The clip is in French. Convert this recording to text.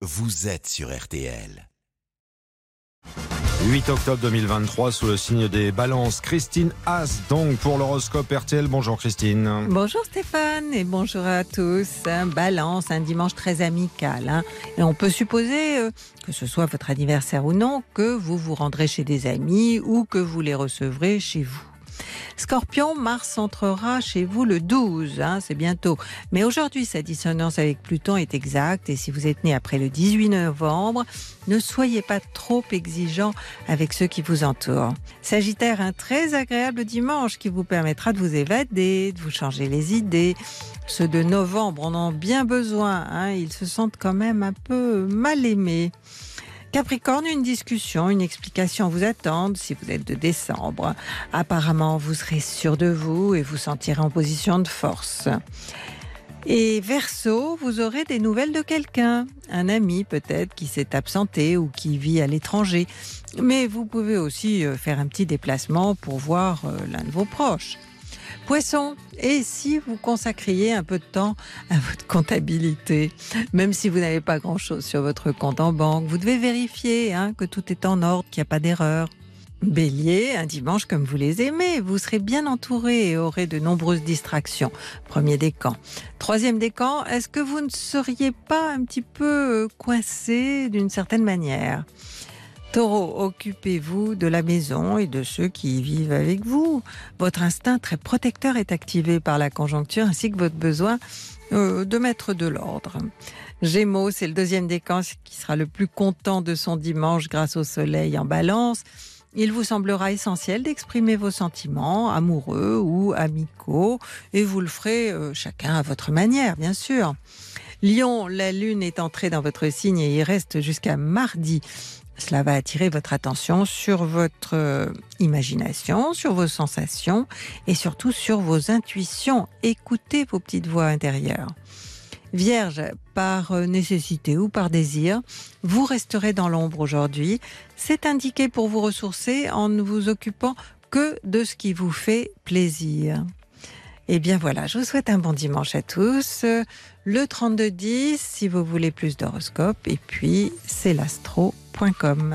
vous êtes sur RTL. 8 octobre 2023, sous le signe des balances. Christine Haas, donc, pour l'horoscope RTL. Bonjour Christine. Bonjour Stéphane et bonjour à tous. Balance, un dimanche très amical. Hein. Et on peut supposer, euh, que ce soit votre anniversaire ou non, que vous vous rendrez chez des amis ou que vous les recevrez chez vous. Scorpion, Mars entrera chez vous le 12, hein, c'est bientôt. Mais aujourd'hui, sa dissonance avec Pluton est exacte et si vous êtes né après le 18 novembre, ne soyez pas trop exigeant avec ceux qui vous entourent. Sagittaire, un très agréable dimanche qui vous permettra de vous évader, de vous changer les idées. Ceux de novembre en ont bien besoin, hein, ils se sentent quand même un peu mal aimés. Capricorne, une discussion, une explication vous attendent si vous êtes de décembre. Apparemment, vous serez sûr de vous et vous sentirez en position de force. Et verso, vous aurez des nouvelles de quelqu'un, un ami peut-être qui s'est absenté ou qui vit à l'étranger. Mais vous pouvez aussi euh, faire un petit déplacement pour voir euh, l'un de vos proches. Poisson, et si vous consacriez un peu de temps à votre comptabilité, même si vous n'avez pas grand-chose sur votre compte en banque, vous devez vérifier hein, que tout est en ordre, qu'il n'y a pas d'erreur. Bélier, un dimanche comme vous les aimez, vous serez bien entouré et aurez de nombreuses distractions. Premier décan. Troisième décan, est-ce que vous ne seriez pas un petit peu coincé d'une certaine manière? Taureau, occupez-vous de la maison et de ceux qui y vivent avec vous. Votre instinct très protecteur est activé par la conjoncture ainsi que votre besoin euh, de mettre de l'ordre. Gémeaux, c'est le deuxième décan qui sera le plus content de son dimanche grâce au soleil en balance. Il vous semblera essentiel d'exprimer vos sentiments amoureux ou amicaux et vous le ferez euh, chacun à votre manière, bien sûr. Lion, la lune est entrée dans votre signe et y reste jusqu'à mardi. Cela va attirer votre attention sur votre euh, imagination, sur vos sensations et surtout sur vos intuitions. Écoutez vos petites voix intérieures. Vierge, par euh, nécessité ou par désir, vous resterez dans l'ombre aujourd'hui. C'est indiqué pour vous ressourcer en ne vous occupant que de ce qui vous fait plaisir. Eh bien voilà, je vous souhaite un bon dimanche à tous. Le 3210 si vous voulez plus d'horoscope et puis c'est l'astro.com.